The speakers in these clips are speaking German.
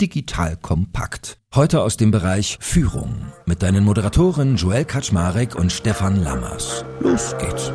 Digital Kompakt. Heute aus dem Bereich Führung mit deinen Moderatoren Joel Kaczmarek und Stefan Lammers. Los geht's.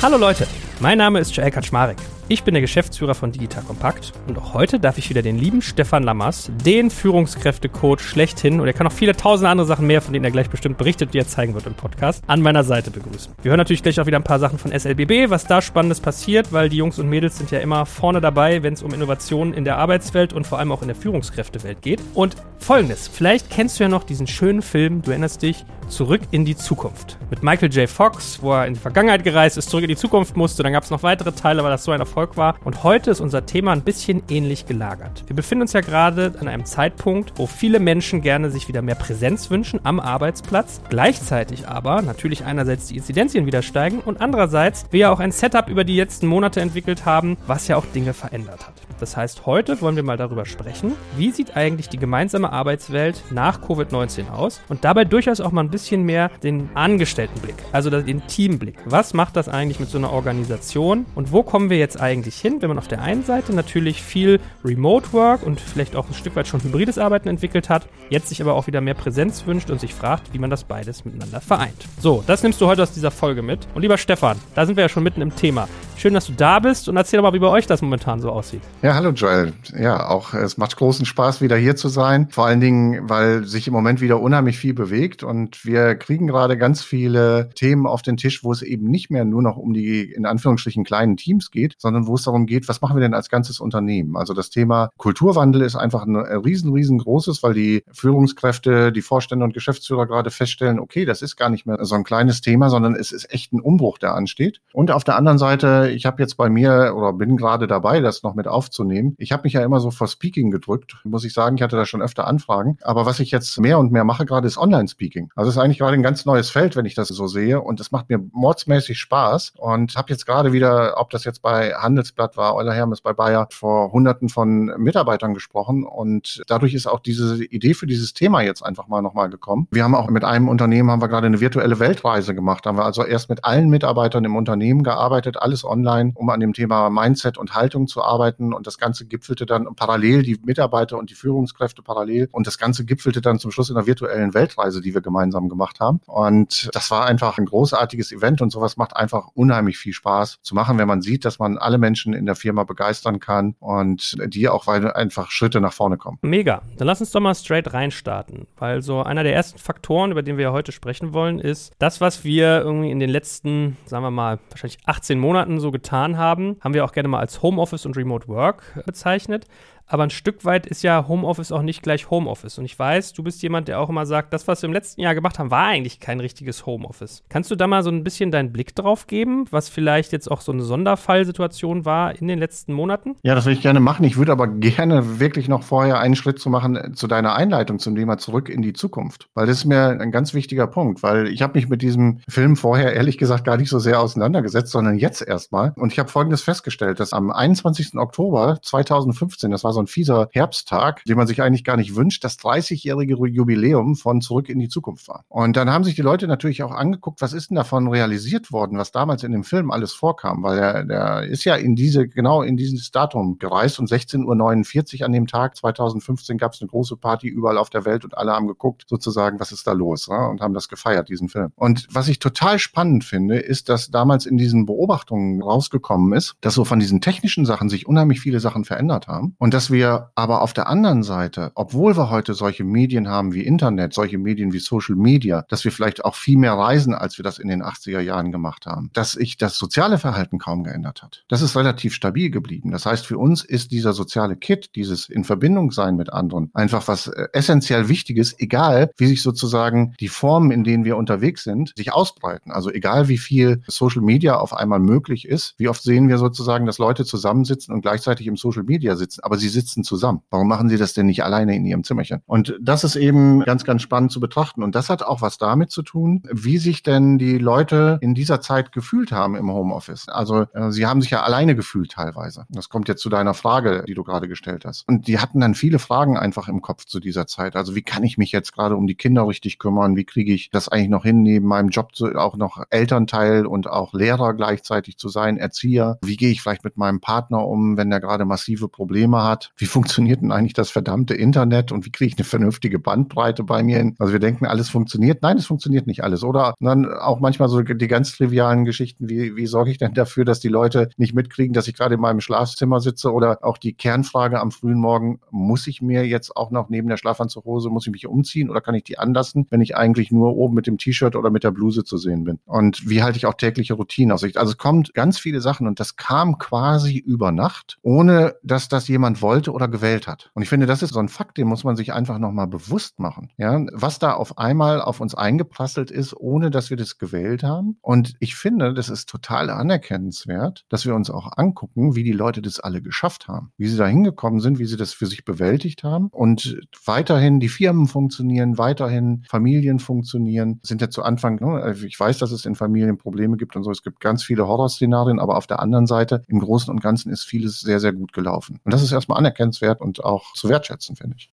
Hallo Leute, mein Name ist Joel Kaczmarek. Ich bin der Geschäftsführer von Digital Compact und auch heute darf ich wieder den lieben Stefan Lammers, den Führungskräftecoach schlechthin und er kann noch viele tausende andere Sachen mehr, von denen er gleich bestimmt berichtet, die er zeigen wird im Podcast, an meiner Seite begrüßen. Wir hören natürlich gleich auch wieder ein paar Sachen von SLBB, was da Spannendes passiert, weil die Jungs und Mädels sind ja immer vorne dabei, wenn es um Innovationen in der Arbeitswelt und vor allem auch in der Führungskräftewelt geht. Und folgendes, vielleicht kennst du ja noch diesen schönen Film, du erinnerst dich, Zurück in die Zukunft. Mit Michael J. Fox, wo er in die Vergangenheit gereist ist, zurück in die Zukunft musste, dann gab es noch weitere Teile, weil das so ein Erfolg Erfolg war. Und heute ist unser Thema ein bisschen ähnlich gelagert. Wir befinden uns ja gerade an einem Zeitpunkt, wo viele Menschen gerne sich wieder mehr Präsenz wünschen am Arbeitsplatz. Gleichzeitig aber natürlich einerseits die Inzidenzien wieder steigen und andererseits wir ja auch ein Setup über die letzten Monate entwickelt haben, was ja auch Dinge verändert hat. Das heißt, heute wollen wir mal darüber sprechen, wie sieht eigentlich die gemeinsame Arbeitswelt nach Covid-19 aus und dabei durchaus auch mal ein bisschen mehr den Angestelltenblick, also den Teamblick. Was macht das eigentlich mit so einer Organisation und wo kommen wir jetzt eigentlich hin, wenn man auf der einen Seite natürlich viel Remote Work und vielleicht auch ein Stück weit schon hybrides Arbeiten entwickelt hat, jetzt sich aber auch wieder mehr Präsenz wünscht und sich fragt, wie man das beides miteinander vereint. So, das nimmst du heute aus dieser Folge mit. Und lieber Stefan, da sind wir ja schon mitten im Thema. Schön, dass du da bist und erzähl doch mal, wie bei euch das momentan so aussieht. Ja, hallo Joel. Ja, auch es macht großen Spaß, wieder hier zu sein. Vor allen Dingen, weil sich im Moment wieder unheimlich viel bewegt und wir kriegen gerade ganz viele Themen auf den Tisch, wo es eben nicht mehr nur noch um die in Anführungsstrichen kleinen Teams geht, sondern wo es darum geht, was machen wir denn als ganzes Unternehmen? Also das Thema Kulturwandel ist einfach ein riesen, riesengroßes, weil die Führungskräfte, die Vorstände und Geschäftsführer gerade feststellen, okay, das ist gar nicht mehr so ein kleines Thema, sondern es ist echt ein Umbruch, der ansteht. Und auf der anderen Seite ich habe jetzt bei mir oder bin gerade dabei, das noch mit aufzunehmen. Ich habe mich ja immer so vor Speaking gedrückt, muss ich sagen. Ich hatte da schon öfter Anfragen. Aber was ich jetzt mehr und mehr mache gerade, ist Online-Speaking. Also es ist eigentlich gerade ein ganz neues Feld, wenn ich das so sehe. Und es macht mir mordsmäßig Spaß. Und habe jetzt gerade wieder, ob das jetzt bei Handelsblatt war, Euler Hermes bei Bayer, vor hunderten von Mitarbeitern gesprochen. Und dadurch ist auch diese Idee für dieses Thema jetzt einfach mal nochmal gekommen. Wir haben auch mit einem Unternehmen, haben wir gerade eine virtuelle Weltreise gemacht. Da haben wir also erst mit allen Mitarbeitern im Unternehmen gearbeitet, alles online um an dem Thema Mindset und Haltung zu arbeiten. Und das Ganze gipfelte dann parallel, die Mitarbeiter und die Führungskräfte parallel. Und das Ganze gipfelte dann zum Schluss in einer virtuellen Weltreise, die wir gemeinsam gemacht haben. Und das war einfach ein großartiges Event und sowas macht einfach unheimlich viel Spaß zu machen, wenn man sieht, dass man alle Menschen in der Firma begeistern kann und die auch einfach Schritte nach vorne kommen. Mega. Dann lass uns doch mal straight reinstarten, weil so einer der ersten Faktoren, über den wir heute sprechen wollen, ist das, was wir irgendwie in den letzten, sagen wir mal, wahrscheinlich 18 Monaten so getan haben, haben wir auch gerne mal als Homeoffice und Remote Work bezeichnet aber ein Stück weit ist ja Homeoffice auch nicht gleich Homeoffice. Und ich weiß, du bist jemand, der auch immer sagt, das, was wir im letzten Jahr gemacht haben, war eigentlich kein richtiges Homeoffice. Kannst du da mal so ein bisschen deinen Blick drauf geben, was vielleicht jetzt auch so eine Sonderfallsituation war in den letzten Monaten? Ja, das würde ich gerne machen. Ich würde aber gerne wirklich noch vorher einen Schritt zu machen äh, zu deiner Einleitung zum Thema zurück in die Zukunft. Weil das ist mir ein ganz wichtiger Punkt, weil ich habe mich mit diesem Film vorher ehrlich gesagt gar nicht so sehr auseinandergesetzt, sondern jetzt erstmal. Und ich habe Folgendes festgestellt, dass am 21. Oktober 2015, das war so ein fieser Herbsttag, den man sich eigentlich gar nicht wünscht, das 30-jährige Jubiläum von Zurück in die Zukunft war. Und dann haben sich die Leute natürlich auch angeguckt, was ist denn davon realisiert worden, was damals in dem Film alles vorkam, weil der, der ist ja in diese, genau in dieses Datum gereist und 16.49 Uhr an dem Tag 2015 gab es eine große Party überall auf der Welt und alle haben geguckt, sozusagen, was ist da los ja, und haben das gefeiert, diesen Film. Und was ich total spannend finde, ist, dass damals in diesen Beobachtungen rausgekommen ist, dass so von diesen technischen Sachen sich unheimlich viele Sachen verändert haben und dass wir aber auf der anderen Seite, obwohl wir heute solche Medien haben wie Internet, solche Medien wie Social Media, dass wir vielleicht auch viel mehr reisen, als wir das in den 80er Jahren gemacht haben, dass sich das soziale Verhalten kaum geändert hat. Das ist relativ stabil geblieben. Das heißt, für uns ist dieser soziale Kit, dieses in Verbindung sein mit anderen, einfach was äh, essentiell Wichtiges, egal wie sich sozusagen die Formen, in denen wir unterwegs sind, sich ausbreiten. Also egal wie viel Social Media auf einmal möglich ist, wie oft sehen wir sozusagen, dass Leute zusammensitzen und gleichzeitig im Social Media sitzen, aber sie sitzen zusammen. Warum machen sie das denn nicht alleine in ihrem Zimmerchen? Und das ist eben ganz, ganz spannend zu betrachten. Und das hat auch was damit zu tun, wie sich denn die Leute in dieser Zeit gefühlt haben im Homeoffice. Also äh, sie haben sich ja alleine gefühlt teilweise. Das kommt jetzt zu deiner Frage, die du gerade gestellt hast. Und die hatten dann viele Fragen einfach im Kopf zu dieser Zeit. Also wie kann ich mich jetzt gerade um die Kinder richtig kümmern? Wie kriege ich das eigentlich noch hin, neben meinem Job zu, auch noch Elternteil und auch Lehrer gleichzeitig zu sein, Erzieher? Wie gehe ich vielleicht mit meinem Partner um, wenn der gerade massive Probleme hat? Wie funktioniert denn eigentlich das verdammte Internet und wie kriege ich eine vernünftige Bandbreite bei mir hin? Also wir denken, alles funktioniert. Nein, es funktioniert nicht alles. Oder dann auch manchmal so die ganz trivialen Geschichten, wie, wie sorge ich denn dafür, dass die Leute nicht mitkriegen, dass ich gerade in meinem Schlafzimmer sitze oder auch die Kernfrage am frühen Morgen, muss ich mir jetzt auch noch neben der Schlafanzughose, muss ich mich umziehen oder kann ich die anlassen, wenn ich eigentlich nur oben mit dem T-Shirt oder mit der Bluse zu sehen bin? Und wie halte ich auch tägliche Routinen aus? Also es kommt ganz viele Sachen und das kam quasi über Nacht, ohne dass das jemand wollte oder gewählt hat. Und ich finde, das ist so ein Fakt, den muss man sich einfach nochmal bewusst machen. Ja, was da auf einmal auf uns eingeprasselt ist, ohne dass wir das gewählt haben. Und ich finde, das ist total anerkennenswert, dass wir uns auch angucken, wie die Leute das alle geschafft haben, wie sie da hingekommen sind, wie sie das für sich bewältigt haben und weiterhin die Firmen funktionieren, weiterhin Familien funktionieren. Sind ja zu Anfang, ne, ich weiß, dass es in Familien Probleme gibt und so. Es gibt ganz viele Horrorszenarien, aber auf der anderen Seite, im Großen und Ganzen ist vieles sehr, sehr gut gelaufen. Und das ist erstmal anerkennenswert und auch zu wertschätzen, finde ich.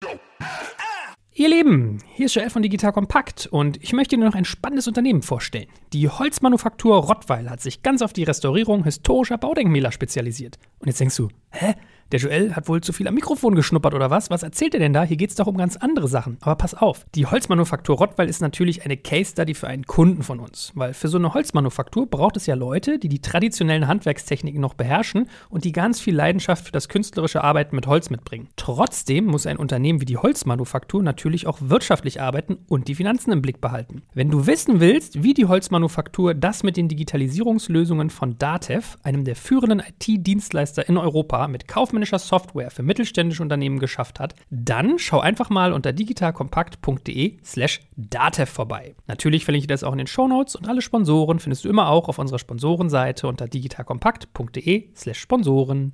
Ihr Lieben, hier ist Joel von Digital Kompakt und ich möchte Ihnen noch ein spannendes Unternehmen vorstellen. Die Holzmanufaktur Rottweil hat sich ganz auf die Restaurierung historischer Baudenkmäler spezialisiert. Und jetzt denkst du, hä? Der Joel hat wohl zu viel am Mikrofon geschnuppert oder was? Was erzählt er denn da? Hier geht es doch um ganz andere Sachen. Aber pass auf, die Holzmanufaktur Rottweil ist natürlich eine Case Study für einen Kunden von uns. Weil für so eine Holzmanufaktur braucht es ja Leute, die die traditionellen Handwerkstechniken noch beherrschen und die ganz viel Leidenschaft für das künstlerische Arbeiten mit Holz mitbringen. Trotzdem muss ein Unternehmen wie die Holzmanufaktur natürlich auch wirtschaftlich arbeiten und die Finanzen im Blick behalten. Wenn du wissen willst, wie die Holzmanufaktur das mit den Digitalisierungslösungen von Datev, einem der führenden IT-Dienstleister in Europa, mit kaufmännischen kaufmännischer Software für mittelständische Unternehmen geschafft hat, dann schau einfach mal unter digitalkompakt.de slash datev vorbei. Natürlich verlinke ich das auch in den Shownotes und alle Sponsoren findest du immer auch auf unserer Sponsorenseite unter digitalkompakt.de slash Sponsoren.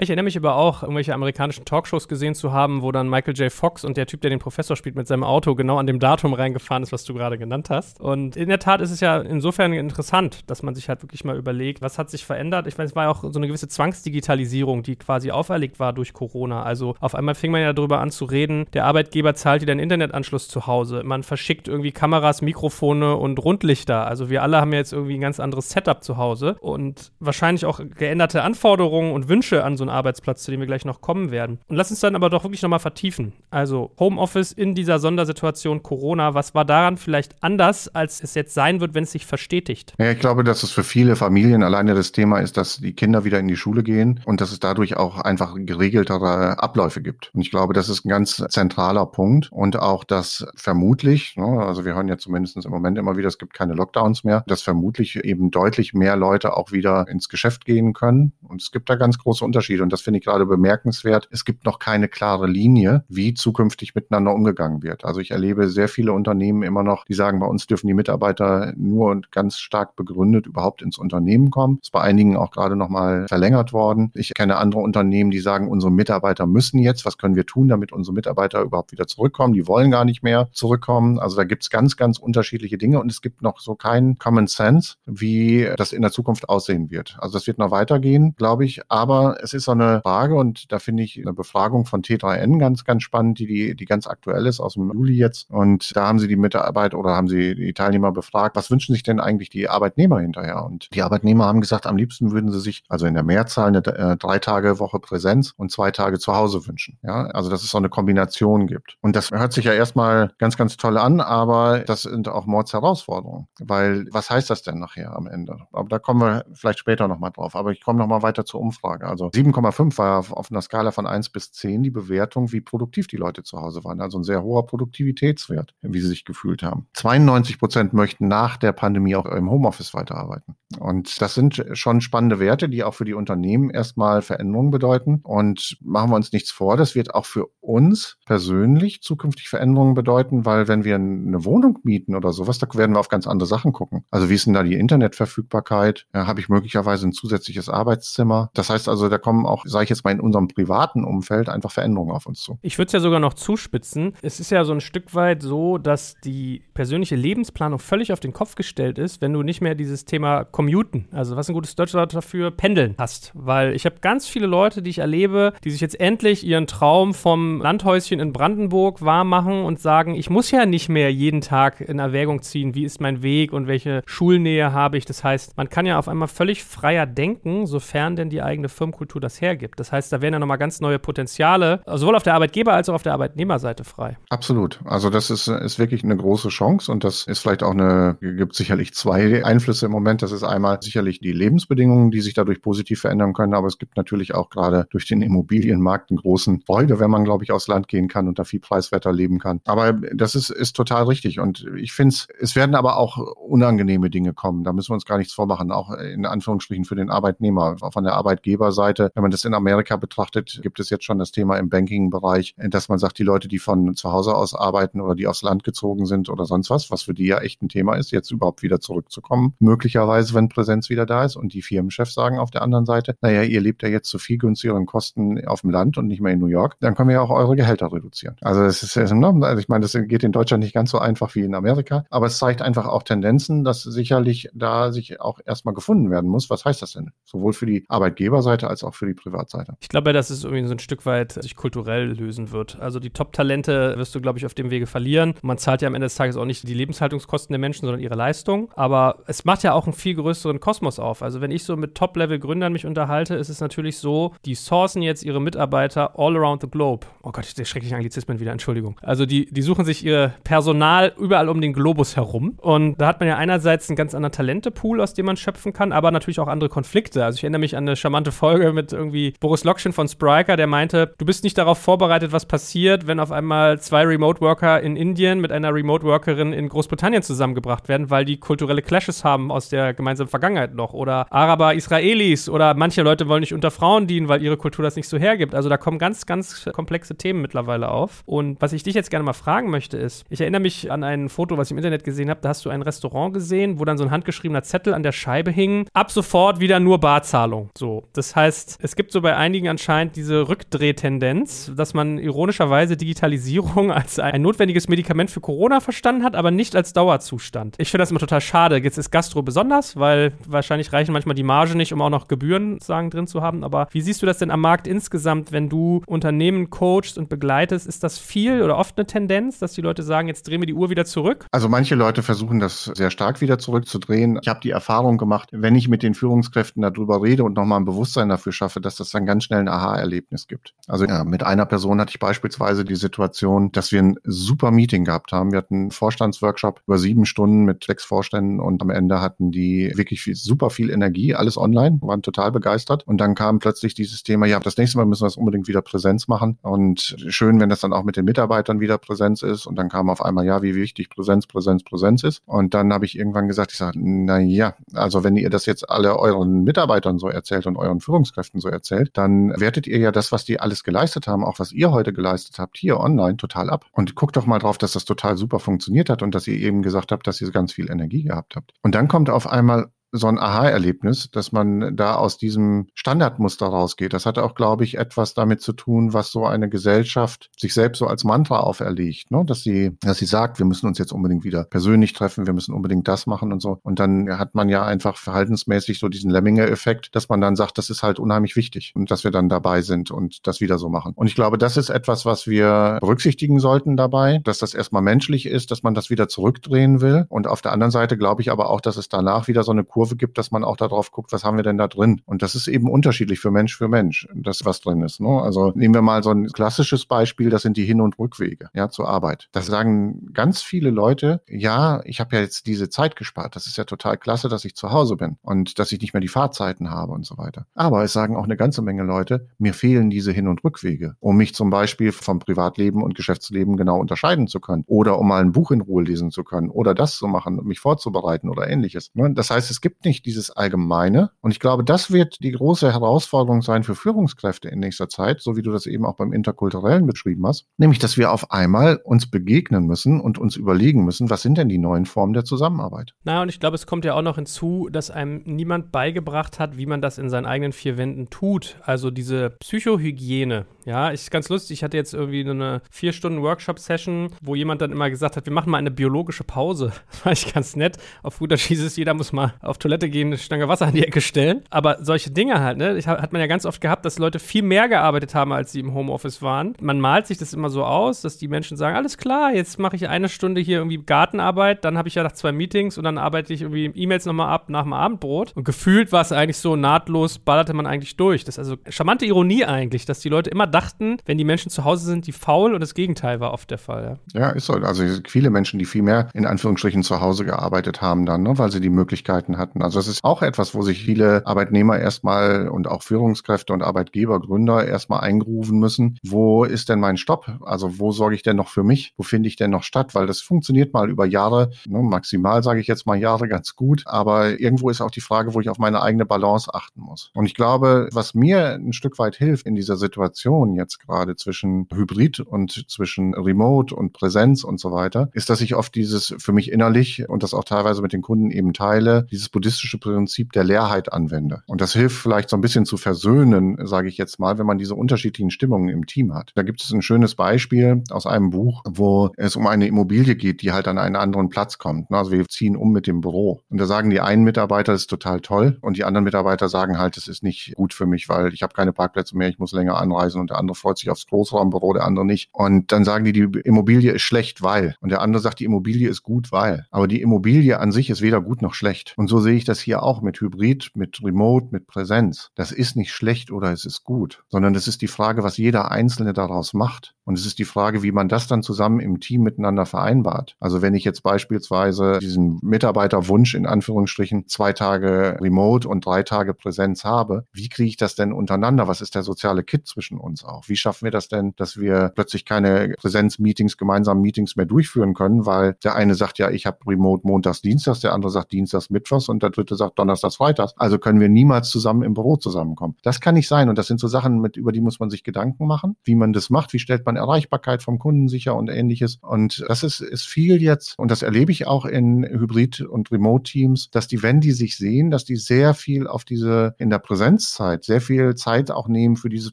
Ich erinnere mich aber auch, irgendwelche amerikanischen Talkshows gesehen zu haben, wo dann Michael J. Fox und der Typ, der den Professor spielt, mit seinem Auto genau an dem Datum reingefahren ist, was du gerade genannt hast. Und in der Tat ist es ja insofern interessant, dass man sich halt wirklich mal überlegt, was hat sich verändert. Ich meine, es war ja auch so eine gewisse Zwangsdigitalisierung, die quasi auferlegt war durch Corona. Also auf einmal fing man ja darüber an zu reden, der Arbeitgeber zahlt dir deinen Internetanschluss zu Hause. Man verschickt irgendwie Kameras, Mikrofone und Rundlichter. Also wir alle haben ja jetzt irgendwie ein ganz anderes Setup zu Hause und wahrscheinlich auch geänderte Anforderungen und Wünsche an so ein Arbeitsplatz, zu dem wir gleich noch kommen werden. Und lass uns dann aber doch wirklich nochmal vertiefen. Also Homeoffice in dieser Sondersituation Corona, was war daran vielleicht anders, als es jetzt sein wird, wenn es sich verstetigt? Ja, ich glaube, dass es für viele Familien alleine das Thema ist, dass die Kinder wieder in die Schule gehen und dass es dadurch auch einfach geregeltere Abläufe gibt. Und ich glaube, das ist ein ganz zentraler Punkt und auch, dass vermutlich, ne, also wir hören ja zumindest im Moment immer wieder, es gibt keine Lockdowns mehr, dass vermutlich eben deutlich mehr Leute auch wieder ins Geschäft gehen können. Und es gibt da ganz große Unterschiede. Unterschiede. Und das finde ich gerade bemerkenswert. Es gibt noch keine klare Linie, wie zukünftig miteinander umgegangen wird. Also ich erlebe sehr viele Unternehmen immer noch, die sagen, bei uns dürfen die Mitarbeiter nur und ganz stark begründet überhaupt ins Unternehmen kommen. Das ist bei einigen auch gerade nochmal verlängert worden. Ich kenne andere Unternehmen, die sagen, unsere Mitarbeiter müssen jetzt, was können wir tun, damit unsere Mitarbeiter überhaupt wieder zurückkommen? Die wollen gar nicht mehr zurückkommen. Also da gibt es ganz, ganz unterschiedliche Dinge und es gibt noch so keinen Common Sense, wie das in der Zukunft aussehen wird. Also das wird noch weitergehen, glaube ich. Aber es ist so eine Frage und da finde ich eine Befragung von T3N ganz, ganz spannend, die, die, die ganz aktuell ist aus dem Juli jetzt. Und da haben sie die Mitarbeiter oder haben sie die Teilnehmer befragt, was wünschen sich denn eigentlich die Arbeitnehmer hinterher? Und die Arbeitnehmer haben gesagt, am liebsten würden sie sich also in der Mehrzahl eine äh, drei Tage Woche Präsenz und zwei Tage zu Hause wünschen. Ja, also dass es so eine Kombination gibt. Und das hört sich ja erstmal ganz, ganz toll an, aber das sind auch Mordsherausforderungen. Weil was heißt das denn nachher am Ende? Aber da kommen wir vielleicht später nochmal drauf. Aber ich komme nochmal weiter zur Umfrage. Also 7, 7,5 war auf einer Skala von 1 bis 10 die Bewertung, wie produktiv die Leute zu Hause waren. Also ein sehr hoher Produktivitätswert, wie sie sich gefühlt haben. 92 Prozent möchten nach der Pandemie auch im Homeoffice weiterarbeiten. Und das sind schon spannende Werte, die auch für die Unternehmen erstmal Veränderungen bedeuten. Und machen wir uns nichts vor, das wird auch für uns persönlich zukünftig Veränderungen bedeuten, weil wenn wir eine Wohnung mieten oder sowas, da werden wir auf ganz andere Sachen gucken. Also wie ist denn da die Internetverfügbarkeit? Ja, Habe ich möglicherweise ein zusätzliches Arbeitszimmer? Das heißt also, da kommen auch, sage ich jetzt mal, in unserem privaten Umfeld einfach Veränderungen auf uns zu. Ich würde es ja sogar noch zuspitzen. Es ist ja so ein Stück weit so, dass die persönliche Lebensplanung völlig auf den Kopf gestellt ist, wenn du nicht mehr dieses Thema Commuten, also was ein gutes deutsches Wort dafür, pendeln hast. Weil ich habe ganz viele Leute, die ich erlebe, die sich jetzt endlich ihren Traum vom Landhäuschen in Brandenburg wahr machen und sagen, ich muss ja nicht mehr jeden Tag in Erwägung ziehen, wie ist mein Weg und welche Schulnähe habe ich. Das heißt, man kann ja auf einmal völlig freier denken, sofern denn die eigene Firmenkultur das hergibt. Das heißt, da werden ja nochmal ganz neue Potenziale, sowohl auf der Arbeitgeber- als auch auf der Arbeitnehmerseite frei. Absolut. Also das ist, ist wirklich eine große Chance und das ist vielleicht auch eine, gibt sicherlich zwei Einflüsse im Moment. Das ist einmal sicherlich die Lebensbedingungen, die sich dadurch positiv verändern können, aber es gibt natürlich auch gerade durch den Immobilienmarkt einen großen Freude, wenn man, glaube ich, aufs Land gehen kann und da viel preiswerter leben kann. Aber das ist, ist total richtig und ich finde es, es werden aber auch unangenehme Dinge kommen. Da müssen wir uns gar nichts vormachen, auch in Anführungsstrichen für den Arbeitnehmer. Von der Arbeitgeberseite, wenn man das in Amerika betrachtet, gibt es jetzt schon das Thema im Banking-Bereich, dass man sagt, die Leute, die von zu Hause aus arbeiten oder die aufs Land gezogen sind oder sonst was, was für die ja echt ein Thema ist, jetzt überhaupt wieder zurückzukommen, möglicherweise, wenn Präsenz wieder da ist und die Firmenchefs sagen auf der anderen Seite, naja, ihr lebt ja jetzt zu viel günstigeren Kosten auf dem Land und nicht mehr in New York, dann können wir ja auch eure Gehälter reduzieren. Also es ist, also ich meine, das geht in Deutschland nicht ganz so einfach wie in Amerika, aber es zeigt einfach auch Tendenzen, dass sicherlich da sich auch erstmal gefunden werden muss. Was heißt das denn? Sowohl für die Arbeitgeberseite als auch für die Privatseite. Ich glaube, dass es irgendwie so ein Stück weit sich kulturell lösen wird. Also die Top-Talente wirst du, glaube ich, auf dem Wege verlieren. Man zahlt ja am Ende des Tages auch nicht die Lebenshaltungskosten der Menschen, sondern ihre Leistung. Aber es macht ja auch einen viel größeren Kosmos auf. Also wenn ich so mit Top-Level-Gründern mich unterhalte, ist es natürlich so, die sourcen jetzt ihre Mitarbeiter all around the globe. Oh Gott, der schreckliche Anglizismen wieder, Entschuldigung. Also die, die suchen sich ihr Personal überall um den Globus herum. Und da hat man ja einerseits einen ganz anderen Talentepool, aus dem man schöpfen kann, aber natürlich auch andere Konflikte. Also ich erinnere mich an eine charmante Folge mit irgendwie Boris Lokschen von Spriker, der meinte, du bist nicht darauf vorbereitet, was passiert, wenn auf einmal zwei Remote-Worker in Indien mit einer Remote-Workerin in Großbritannien zusammengebracht werden, weil die kulturelle Clashes haben aus der gemeinsamen Vergangenheit noch. Oder Araber, Israelis oder manche Leute wollen nicht unter Frauen dienen, weil ihre Kultur das nicht so hergibt. Also da kommen ganz, ganz komplexe Themen mittlerweile auf. Und was ich dich jetzt gerne mal fragen möchte, ist, ich erinnere mich an ein Foto, was ich im Internet gesehen habe, da hast du ein Restaurant gesehen, wo dann so ein handgeschriebener Zettel an der Scheibe hing. Ab sofort wieder nur Barzahlung. So. Das heißt, es gibt so bei einigen anscheinend diese Rückdrehtendenz, dass man ironischerweise Digitalisierung als ein notwendiges Medikament für Corona verstanden hat, aber nicht als Dauerzustand. Ich finde das immer total schade. Jetzt ist Gastro besonders, weil wahrscheinlich reichen manchmal die Marge nicht, um auch noch Gebühren sagen drin zu haben. Aber wie siehst du das denn am Markt insgesamt, wenn du Unternehmen coachst und begleitest? Ist das viel oder oft eine Tendenz, dass die Leute sagen, jetzt drehen wir die Uhr wieder zurück? Also manche Leute versuchen das sehr stark wieder zurückzudrehen. Ich habe die Erfahrung gemacht, wenn ich mit den Führungskräften darüber rede und nochmal ein Bewusstsein dafür schaffe, dass das dann ganz schnell ein Aha-Erlebnis gibt. Also ja, mit einer Person hatte ich beispielsweise die Situation, dass wir ein super Meeting gehabt haben. Wir hatten einen Vorstandsworkshop über sieben Stunden mit sechs Vorständen und am Ende hatten die wirklich viel, super viel Energie, alles online, waren total begeistert. Und dann kam plötzlich dieses Thema, ja, das nächste Mal müssen wir es unbedingt wieder Präsenz machen. Und schön, wenn das dann auch mit den Mitarbeitern wieder Präsenz ist. Und dann kam auf einmal, ja, wie wichtig Präsenz, Präsenz, Präsenz ist. Und dann habe ich irgendwann gesagt, ich sage, na ja, also wenn ihr das jetzt alle euren Mitarbeitern so erzählt und euren Führungskräften so erzählt, dann wertet ihr ja das, was die alles geleistet haben, auch was ihr heute geleistet habt, hier online total ab. Und guckt doch mal drauf, dass das total super funktioniert hat und dass ihr eben gesagt habt, dass ihr ganz viel Energie gehabt habt. Und dann kommt auf einmal so ein Aha-Erlebnis, dass man da aus diesem Standardmuster rausgeht. Das hat auch, glaube ich, etwas damit zu tun, was so eine Gesellschaft sich selbst so als Mantra auferlegt, ne? dass sie, dass sie sagt, wir müssen uns jetzt unbedingt wieder persönlich treffen, wir müssen unbedingt das machen und so. Und dann hat man ja einfach verhaltensmäßig so diesen Lemminge-Effekt, dass man dann sagt, das ist halt unheimlich wichtig und dass wir dann dabei sind und das wieder so machen. Und ich glaube, das ist etwas, was wir berücksichtigen sollten dabei, dass das erstmal menschlich ist, dass man das wieder zurückdrehen will. Und auf der anderen Seite glaube ich aber auch, dass es danach wieder so eine Kurve gibt, dass man auch darauf guckt, was haben wir denn da drin? Und das ist eben unterschiedlich für Mensch für Mensch, das was drin ist. Ne? Also nehmen wir mal so ein klassisches Beispiel, das sind die Hin- und Rückwege ja, zur Arbeit. Das sagen ganz viele Leute, ja, ich habe ja jetzt diese Zeit gespart. Das ist ja total klasse, dass ich zu Hause bin und dass ich nicht mehr die Fahrzeiten habe und so weiter. Aber es sagen auch eine ganze Menge Leute, mir fehlen diese Hin- und Rückwege, um mich zum Beispiel vom Privatleben und Geschäftsleben genau unterscheiden zu können oder um mal ein Buch in Ruhe lesen zu können oder das zu machen und mich vorzubereiten oder ähnliches. Ne? Das heißt, es gibt gibt nicht dieses Allgemeine. Und ich glaube, das wird die große Herausforderung sein für Führungskräfte in nächster Zeit, so wie du das eben auch beim Interkulturellen beschrieben hast. Nämlich, dass wir auf einmal uns begegnen müssen und uns überlegen müssen, was sind denn die neuen Formen der Zusammenarbeit. Na, und ich glaube, es kommt ja auch noch hinzu, dass einem niemand beigebracht hat, wie man das in seinen eigenen vier Wänden tut. Also diese Psychohygiene. Ja, ist ganz lustig. Ich hatte jetzt irgendwie eine vier Stunden Workshop-Session, wo jemand dann immer gesagt hat, wir machen mal eine biologische Pause. Das war ich ganz nett. Auf guter hieß es, jeder muss mal auf Toilette gehen, eine Stange Wasser an die Ecke stellen. Aber solche Dinge halt, ne? Hat man ja ganz oft gehabt, dass Leute viel mehr gearbeitet haben, als sie im Homeoffice waren. Man malt sich das immer so aus, dass die Menschen sagen, alles klar, jetzt mache ich eine Stunde hier irgendwie Gartenarbeit, dann habe ich ja nach zwei Meetings und dann arbeite ich irgendwie E-Mails nochmal ab nach dem Abendbrot. Und gefühlt war es eigentlich so nahtlos, ballerte man eigentlich durch. Das ist also charmante Ironie eigentlich, dass die Leute immer dachten, wenn die Menschen zu Hause sind, die faul und das Gegenteil war oft der Fall. Ja, ja ist so. Also viele Menschen, die viel mehr in Anführungsstrichen zu Hause gearbeitet haben dann, ne, weil sie die Möglichkeiten hatten. Also das ist auch etwas, wo sich viele Arbeitnehmer erstmal und auch Führungskräfte und Arbeitgeber, Gründer erstmal eingrooven müssen. Wo ist denn mein Stopp? Also wo sorge ich denn noch für mich? Wo finde ich denn noch statt? Weil das funktioniert mal über Jahre, ne, maximal sage ich jetzt mal Jahre ganz gut, aber irgendwo ist auch die Frage, wo ich auf meine eigene Balance achten muss. Und ich glaube, was mir ein Stück weit hilft in dieser Situation jetzt gerade zwischen Hybrid und zwischen Remote und Präsenz und so weiter, ist, dass ich oft dieses für mich innerlich und das auch teilweise mit den Kunden eben teile, dieses buddhistische Prinzip der Leerheit anwende. Und das hilft vielleicht so ein bisschen zu versöhnen, sage ich jetzt mal, wenn man diese unterschiedlichen Stimmungen im Team hat. Da gibt es ein schönes Beispiel aus einem Buch, wo es um eine Immobilie geht, die halt an einen anderen Platz kommt. Also wir ziehen um mit dem Büro. Und da sagen die einen Mitarbeiter, das ist total toll. Und die anderen Mitarbeiter sagen halt, das ist nicht gut für mich, weil ich habe keine Parkplätze mehr, ich muss länger anreisen und der andere freut sich aufs Großraumbüro, der andere nicht. Und dann sagen die, die Immobilie ist schlecht, weil. Und der andere sagt, die Immobilie ist gut, weil. Aber die Immobilie an sich ist weder gut noch schlecht. Und so sehe ich das hier auch mit Hybrid, mit Remote, mit Präsenz. Das ist nicht schlecht oder es ist gut, sondern es ist die Frage, was jeder Einzelne daraus macht. Und es ist die Frage, wie man das dann zusammen im Team miteinander vereinbart. Also wenn ich jetzt beispielsweise diesen Mitarbeiterwunsch in Anführungsstrichen zwei Tage Remote und drei Tage Präsenz habe, wie kriege ich das denn untereinander? Was ist der soziale Kit zwischen uns auch? Wie schaffen wir das denn, dass wir plötzlich keine Präsenzmeetings, gemeinsamen Meetings mehr durchführen können, weil der eine sagt ja, ich habe Remote montags, dienstags, der andere sagt dienstags, mittwochs und der dritte sagt donnerstags, freitags. Also können wir niemals zusammen im Büro zusammenkommen. Das kann nicht sein und das sind so Sachen, mit über die muss man sich Gedanken machen, wie man das macht, wie stellt man Erreichbarkeit vom Kunden sicher und ähnliches. Und das ist, ist viel jetzt und das erlebe ich auch in Hybrid- und Remote-Teams, dass die, wenn die sich sehen, dass die sehr viel auf diese, in der Präsenzzeit, sehr viel Zeit auch nehmen für dieses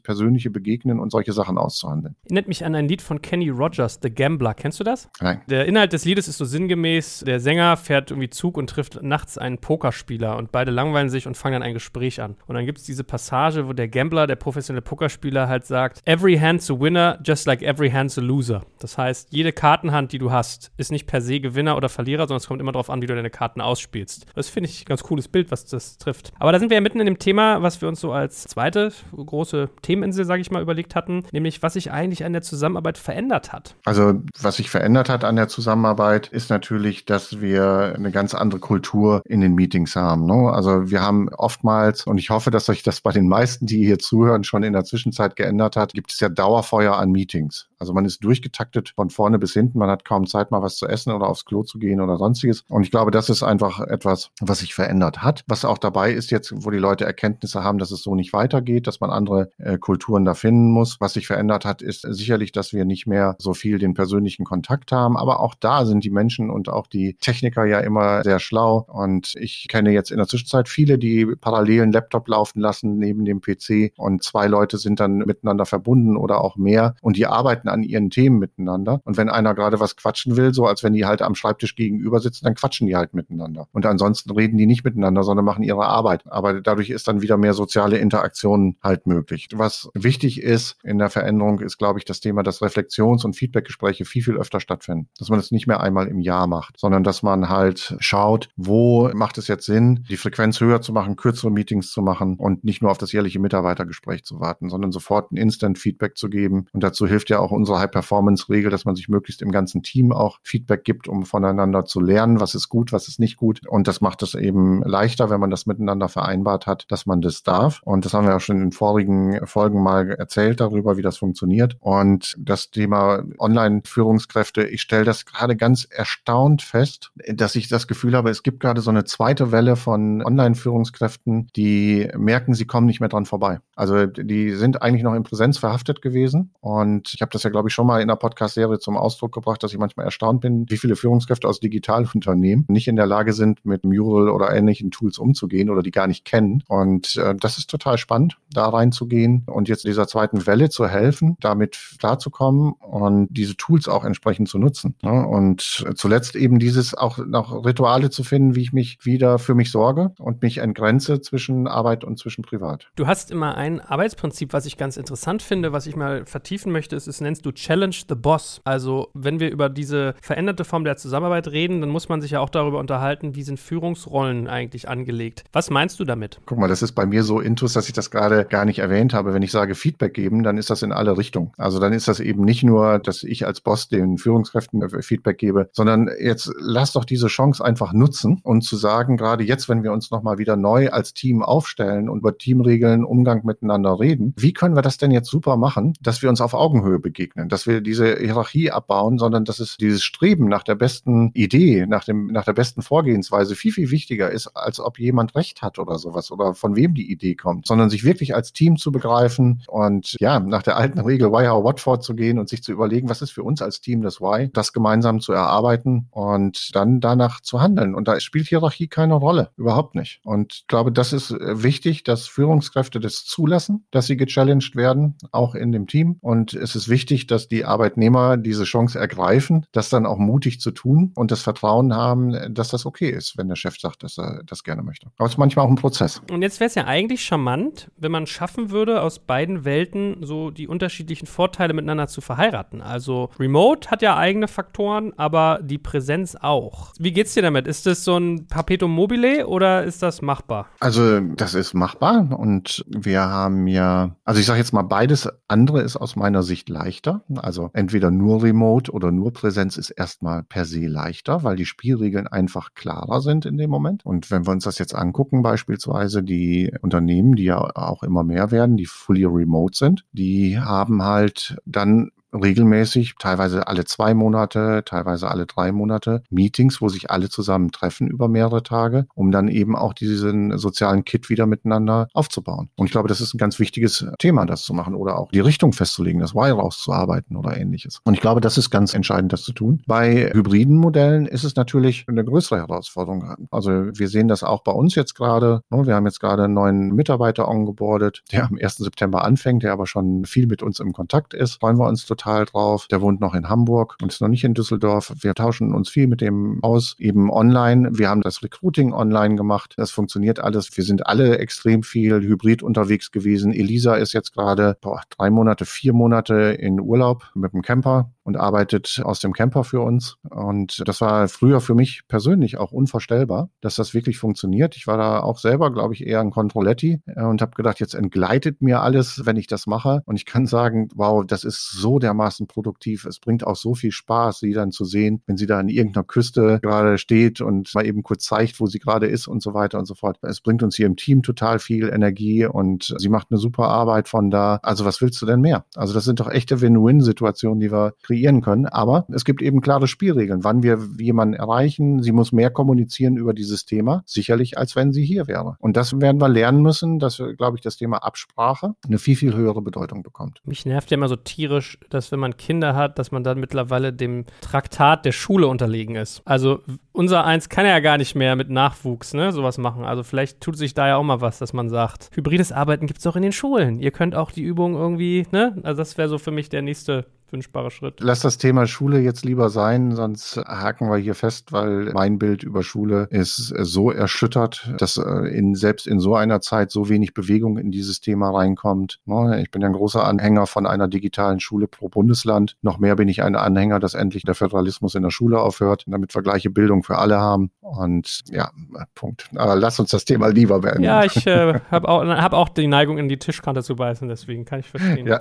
persönliche Begegnen und solche Sachen auszuhandeln. Erinnert mich an ein Lied von Kenny Rogers, The Gambler. Kennst du das? Nein. Der Inhalt des Liedes ist so sinngemäß, der Sänger fährt irgendwie Zug und trifft nachts einen Pokerspieler und beide langweilen sich und fangen dann ein Gespräch an. Und dann gibt es diese Passage, wo der Gambler, der professionelle Pokerspieler, halt sagt, Every hand's a winner, just like every hand's a loser. Das heißt, jede Kartenhand, die du hast, ist nicht per se Gewinner oder Verlierer, sondern es kommt immer darauf an, wie du deine Karten ausspielst. Das finde ich ein ganz cooles Bild, was das trifft. Aber da sind wir ja mitten in dem Thema, was wir uns so als zweite große Themeninsel, sage ich mal, überlegt hatten, nämlich was sich eigentlich an der Zusammenarbeit verändert hat. Also was sich verändert hat an der Zusammenarbeit, ist natürlich, dass wir eine ganz andere Kultur in den Meetings haben. Ne? Also wir haben oftmals, und ich hoffe, dass euch das bei den meisten, die hier zuhören, schon in der Zwischenzeit geändert hat, gibt es ja Dauerfeuer an Meetings. Also man ist durchgetaktet von vorne bis hinten, man hat kaum Zeit, mal was zu essen oder aufs Klo zu gehen oder sonstiges. Und ich glaube, das ist einfach etwas, was sich verändert hat. Was auch dabei ist jetzt, wo die Leute Erkenntnisse haben, dass es so nicht weitergeht, dass man andere äh, Kulturen da finden muss. Was sich verändert hat, ist sicherlich, dass wir nicht mehr so viel den persönlichen Kontakt haben. Aber auch da sind die Menschen und auch die Techniker ja immer sehr schlau. Und ich kenne jetzt in der Zwischenzeit viele, die parallelen Laptop laufen lassen neben dem PC und zwei Leute sind dann miteinander verbunden oder auch mehr und die arbeiten an ihren Themen miteinander. Und wenn einer gerade was quatschen will, so als wenn die halt am Schreibtisch gegenüber sitzen, dann quatschen die halt miteinander. Und ansonsten reden die nicht miteinander, sondern machen ihre Arbeit. Aber dadurch ist dann wieder mehr soziale Interaktion halt möglich. Was wichtig ist in der Veränderung, ist, glaube ich, das Thema, dass Reflexions- und Feedbackgespräche viel, viel öfter stattfinden. Dass man das nicht mehr einmal im Jahr macht, sondern dass man halt schaut, wo macht es jetzt Sinn, die Frequenz höher zu machen, kürzere Meetings zu machen und nicht nur auf das jährliche Mitarbeitergespräch zu warten, sondern sofort ein Instant-Feedback zu geben. Und dazu hilft ja auch unsere High-Performance-Regel, dass man sich möglichst im ganzen Team auch Feedback gibt, um voneinander zu lernen, was ist gut, was ist nicht gut. Und das macht es eben leichter, wenn man das miteinander vereinbart hat, dass man das darf. Und das haben wir ja schon in vorigen Folgen mal erzählt darüber, wie das funktioniert. Und das Thema Online-Führungskräfte, ich stelle das gerade ganz erstaunt fest, dass ich das Gefühl habe, es gibt gerade so eine zweite Welle von Online-Führungskräften, die merken, sie kommen nicht mehr dran vorbei. Also die sind eigentlich noch in Präsenz verhaftet gewesen. Und ich habe das ja, glaube ich, schon mal in der Podcast-Serie zum Ausdruck gebracht, dass ich manchmal erstaunt bin, wie viele Führungskräfte aus Digitalunternehmen nicht in der Lage sind, mit Mural oder ähnlichen Tools umzugehen oder die gar nicht kennen. Und äh, das ist total spannend, da reinzugehen und jetzt dieser zweiten Welle zu helfen, damit klarzukommen und diese Tools auch entsprechend zu nutzen. Ne? Und zuletzt eben dieses auch noch Rituale zu finden, wie ich mich wieder für mich sorge und mich entgrenze zwischen Arbeit und zwischen Privat. Du hast immer ein Arbeitsprinzip, was ich ganz interessant finde, was ich mal vertiefen möchte, ist, es nennst du Challenge the Boss. Also wenn wir über diese veränderte Form der Zusammenarbeit reden, dann muss man sich ja auch darüber unterhalten, wie sind Führungsrollen eigentlich angelegt. Was meinst du damit? Guck mal, das ist bei mir so intus, dass ich das gerade gar nicht erwähnt habe. Wenn ich sage Feedback geben, dann ist das in alle Richtungen. Also dann ist das eben nicht nur, dass ich als Boss den Führungskräften Feedback gebe, sondern jetzt lass doch diese Chance einfach nutzen und zu sagen, gerade jetzt, wenn wir uns nochmal wieder neu als Team aufstellen und über Teamregeln, Umgang miteinander reden, wie können wir das denn jetzt super machen, dass wir uns auf Augenhöhe begegnen, dass wir diese Hierarchie abbauen, sondern dass es dieses Streben nach der besten Idee, nach dem, nach der besten Vorgehensweise viel, viel wichtiger ist, als ob jemand recht hat oder sowas oder von wem die Idee kommt, sondern sich wirklich als Team zu begreifen und ja, nach der alten Regel Why, How, What vorzugehen und sich zu überlegen, was ist für uns als Team das Why, das gemeinsam zu erarbeiten und dann danach zu handeln. Und da spielt Hierarchie keine Rolle, überhaupt nicht. Und ich glaube, das ist äh, wichtig, dass Führungskräfte das zulassen, dass sie gechallenged werden, auch in dem Team. Und es ist wichtig, dass die Arbeitnehmer diese Chance ergreifen, das dann auch mutig zu tun und das Vertrauen haben, dass das okay ist, wenn der Chef sagt, dass er das gerne möchte. Aber es ist manchmal auch ein Prozess. Und jetzt wäre es ja eigentlich charmant, wenn man schaffen würde, aus beiden Welten so die unterschiedlichen Vorteile miteinander zu verheiraten. Also Remote hat ja eigene Faktoren, aber die Präsenz auch. Wie geht's dir damit? Ist das so ein Perpetuum mobile oder ist das machbar? Also das ist machbar und wir haben ja, also ich sage jetzt mal, beides andere ist aus meiner Sicht leichter. Also entweder nur Remote oder nur Präsenz ist erstmal per se leichter, weil die Spielregeln einfach klarer sind in dem Moment. Und wenn wir uns das jetzt angucken, beispielsweise die Unternehmen, die ja auch immer mehr werden, die fully remote sind, die haben halt dann regelmäßig, teilweise alle zwei Monate, teilweise alle drei Monate, Meetings, wo sich alle zusammen treffen über mehrere Tage, um dann eben auch diesen sozialen Kit wieder miteinander aufzubauen. Und ich glaube, das ist ein ganz wichtiges Thema, das zu machen oder auch die Richtung festzulegen, das Why rauszuarbeiten oder ähnliches. Und ich glaube, das ist ganz entscheidend, das zu tun. Bei hybriden Modellen ist es natürlich eine größere Herausforderung. Also wir sehen das auch bei uns jetzt gerade. Wir haben jetzt gerade einen neuen Mitarbeiter ongeboardet, der am 1. September anfängt, der aber schon viel mit uns im Kontakt ist. Freuen wir uns total total drauf. Der wohnt noch in Hamburg und ist noch nicht in Düsseldorf. Wir tauschen uns viel mit dem aus, eben online. Wir haben das Recruiting online gemacht. Das funktioniert alles. Wir sind alle extrem viel hybrid unterwegs gewesen. Elisa ist jetzt gerade drei Monate, vier Monate in Urlaub mit dem Camper und arbeitet aus dem Camper für uns. Und das war früher für mich persönlich auch unvorstellbar, dass das wirklich funktioniert. Ich war da auch selber, glaube ich, eher ein Controletti äh, und habe gedacht, jetzt entgleitet mir alles, wenn ich das mache. Und ich kann sagen, wow, das ist so dermaßen produktiv. Es bringt auch so viel Spaß, sie dann zu sehen, wenn sie da an irgendeiner Küste gerade steht und mal eben kurz zeigt, wo sie gerade ist und so weiter und so fort. Es bringt uns hier im Team total viel Energie und sie macht eine super Arbeit von da. Also was willst du denn mehr? Also das sind doch echte Win-Win-Situationen, die wir kreieren können. Aber es gibt eben klare Spielregeln, wann wir jemanden erreichen. Sie muss mehr kommunizieren über dieses Thema, sicherlich, als wenn sie hier wäre. Und das werden wir lernen müssen, dass, glaube ich, das Thema Absprache eine viel, viel höhere Bedeutung bekommt. Mich nervt ja immer so tierisch, dass wenn man Kinder hat, dass man dann mittlerweile dem Traktat der Schule unterlegen ist. Also unser Eins kann ja gar nicht mehr mit Nachwuchs ne, sowas machen. Also vielleicht tut sich da ja auch mal was, dass man sagt, hybrides Arbeiten gibt es auch in den Schulen. Ihr könnt auch die Übung irgendwie, ne? Also das wäre so für mich der nächste wünschbarer Schritt. Lass das Thema Schule jetzt lieber sein, sonst haken wir hier fest, weil mein Bild über Schule ist so erschüttert, dass äh, in, selbst in so einer Zeit so wenig Bewegung in dieses Thema reinkommt. Ne, ich bin ja ein großer Anhänger von einer digitalen Schule pro Bundesland. Noch mehr bin ich ein Anhänger, dass endlich der Föderalismus in der Schule aufhört, damit wir gleiche Bildung für alle haben. Und ja, Punkt. Aber lass uns das Thema lieber beenden. Ja, ich äh, habe auch, hab auch die Neigung, in die Tischkante zu beißen, deswegen kann ich verstehen. Ja.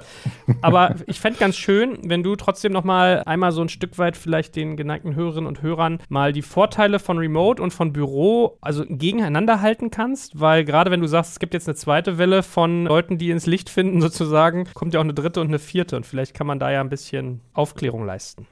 Aber ich fände ganz schön, wenn du trotzdem noch mal einmal so ein Stück weit vielleicht den geneigten Hörerinnen und Hörern mal die Vorteile von Remote und von Büro also gegeneinander halten kannst, weil gerade wenn du sagst, es gibt jetzt eine zweite Welle von Leuten, die ins Licht finden sozusagen, kommt ja auch eine dritte und eine vierte und vielleicht kann man da ja ein bisschen Aufklärung leisten.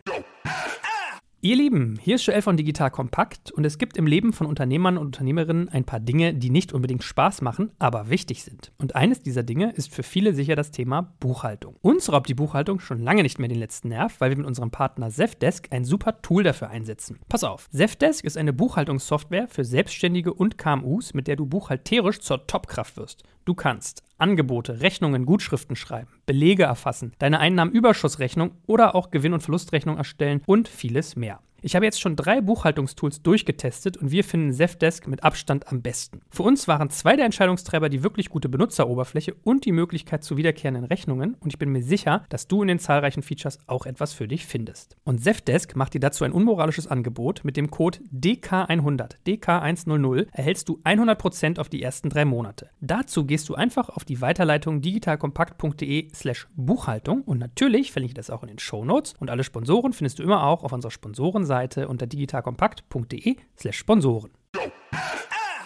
Ihr Lieben, hier ist Joel von Digital Kompakt und es gibt im Leben von Unternehmern und Unternehmerinnen ein paar Dinge, die nicht unbedingt Spaß machen, aber wichtig sind. Und eines dieser Dinge ist für viele sicher das Thema Buchhaltung. Uns raubt die Buchhaltung schon lange nicht mehr den letzten Nerv, weil wir mit unserem Partner Zefdesk ein super Tool dafür einsetzen. Pass auf, Zefdesk ist eine Buchhaltungssoftware für Selbstständige und KMUs, mit der du buchhalterisch zur Topkraft wirst. Du kannst Angebote, Rechnungen, Gutschriften schreiben, Belege erfassen, deine Einnahmenüberschussrechnung oder auch Gewinn- und Verlustrechnung erstellen und vieles mehr. Ich habe jetzt schon drei Buchhaltungstools durchgetestet und wir finden Zefdesk mit Abstand am besten. Für uns waren zwei der Entscheidungstreiber die wirklich gute Benutzeroberfläche und die Möglichkeit zu wiederkehrenden Rechnungen und ich bin mir sicher, dass du in den zahlreichen Features auch etwas für dich findest. Und Zefdesk macht dir dazu ein unmoralisches Angebot. Mit dem Code DK100, DK100 erhältst du 100% auf die ersten drei Monate. Dazu gehst du einfach auf die Weiterleitung digitalkompakt.de slash Buchhaltung und natürlich verlinke ich das auch in den Show Notes und alle Sponsoren findest du immer auch auf unserer Sponsorenseite Seite unter digitalkompakt.de/slash Sponsoren.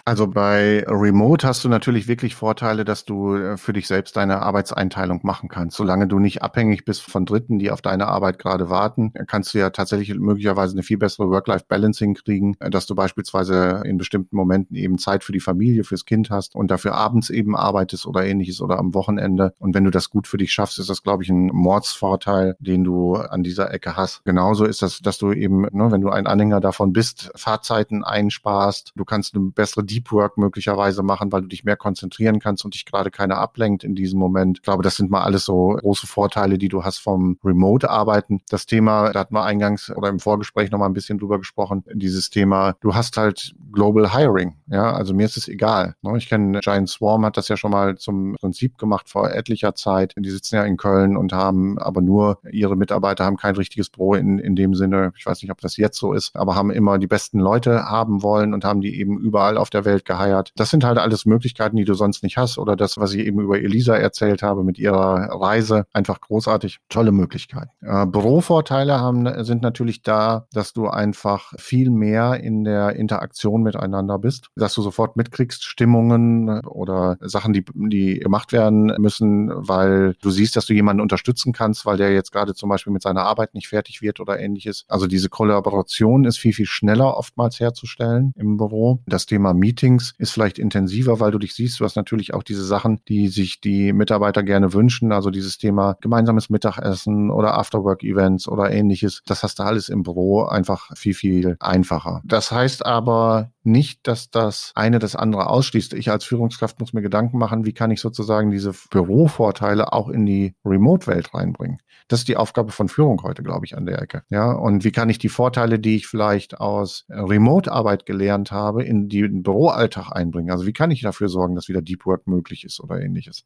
Also bei Remote hast du natürlich wirklich Vorteile, dass du äh, für dich selbst deine Arbeitseinteilung machen kannst. Solange du nicht abhängig bist von Dritten, die auf deine Arbeit gerade warten, kannst du ja tatsächlich möglicherweise eine viel bessere Work-Life-Balance hinkriegen, äh, dass du beispielsweise in bestimmten Momenten eben Zeit für die Familie, fürs Kind hast und dafür abends eben arbeitest oder ähnliches oder am Wochenende. Und wenn du das gut für dich schaffst, ist das, glaube ich, ein Mordsvorteil, den du an dieser Ecke hast. Genauso ist das, dass du eben, ne, wenn du ein Anhänger davon bist, Fahrzeiten einsparst, du kannst eine bessere Deep Work möglicherweise machen, weil du dich mehr konzentrieren kannst und dich gerade keiner ablenkt in diesem Moment. Ich glaube, das sind mal alles so große Vorteile, die du hast vom Remote-Arbeiten. Das Thema, da hatten wir eingangs oder im Vorgespräch noch mal ein bisschen drüber gesprochen, dieses Thema, du hast halt Global Hiring. Ja, also mir ist es egal. Ne? Ich kenne Giant Swarm hat das ja schon mal zum Prinzip gemacht vor etlicher Zeit. Die sitzen ja in Köln und haben aber nur ihre Mitarbeiter haben kein richtiges Büro in, in dem Sinne. Ich weiß nicht, ob das jetzt so ist, aber haben immer die besten Leute haben wollen und haben die eben überall auf der Welt geheiert. Das sind halt alles Möglichkeiten, die du sonst nicht hast. Oder das, was ich eben über Elisa erzählt habe mit ihrer Reise. Einfach großartig. Tolle Möglichkeiten. Äh, Bürovorteile haben, sind natürlich da, dass du einfach viel mehr in der Interaktion miteinander bist. Dass du sofort mitkriegst, Stimmungen oder Sachen, die, die gemacht werden müssen, weil du siehst, dass du jemanden unterstützen kannst, weil der jetzt gerade zum Beispiel mit seiner Arbeit nicht fertig wird oder ähnliches. Also diese Kollaboration ist viel, viel schneller oftmals herzustellen im Büro. Das Thema Meetings ist vielleicht intensiver, weil du dich siehst. Du hast natürlich auch diese Sachen, die sich die Mitarbeiter gerne wünschen. Also dieses Thema gemeinsames Mittagessen oder Afterwork-Events oder ähnliches. Das hast du alles im Büro einfach viel, viel einfacher. Das heißt aber nicht, dass das eine das andere ausschließt. Ich als Führungskraft muss mir Gedanken machen, wie kann ich sozusagen diese Bürovorteile auch in die Remote-Welt reinbringen. Das ist die Aufgabe von Führung heute, glaube ich, an der Ecke. Ja, und wie kann ich die Vorteile, die ich vielleicht aus Remote-Arbeit gelernt habe, in den Büroalltag einbringen? Also wie kann ich dafür sorgen, dass wieder Deep Work möglich ist oder ähnliches?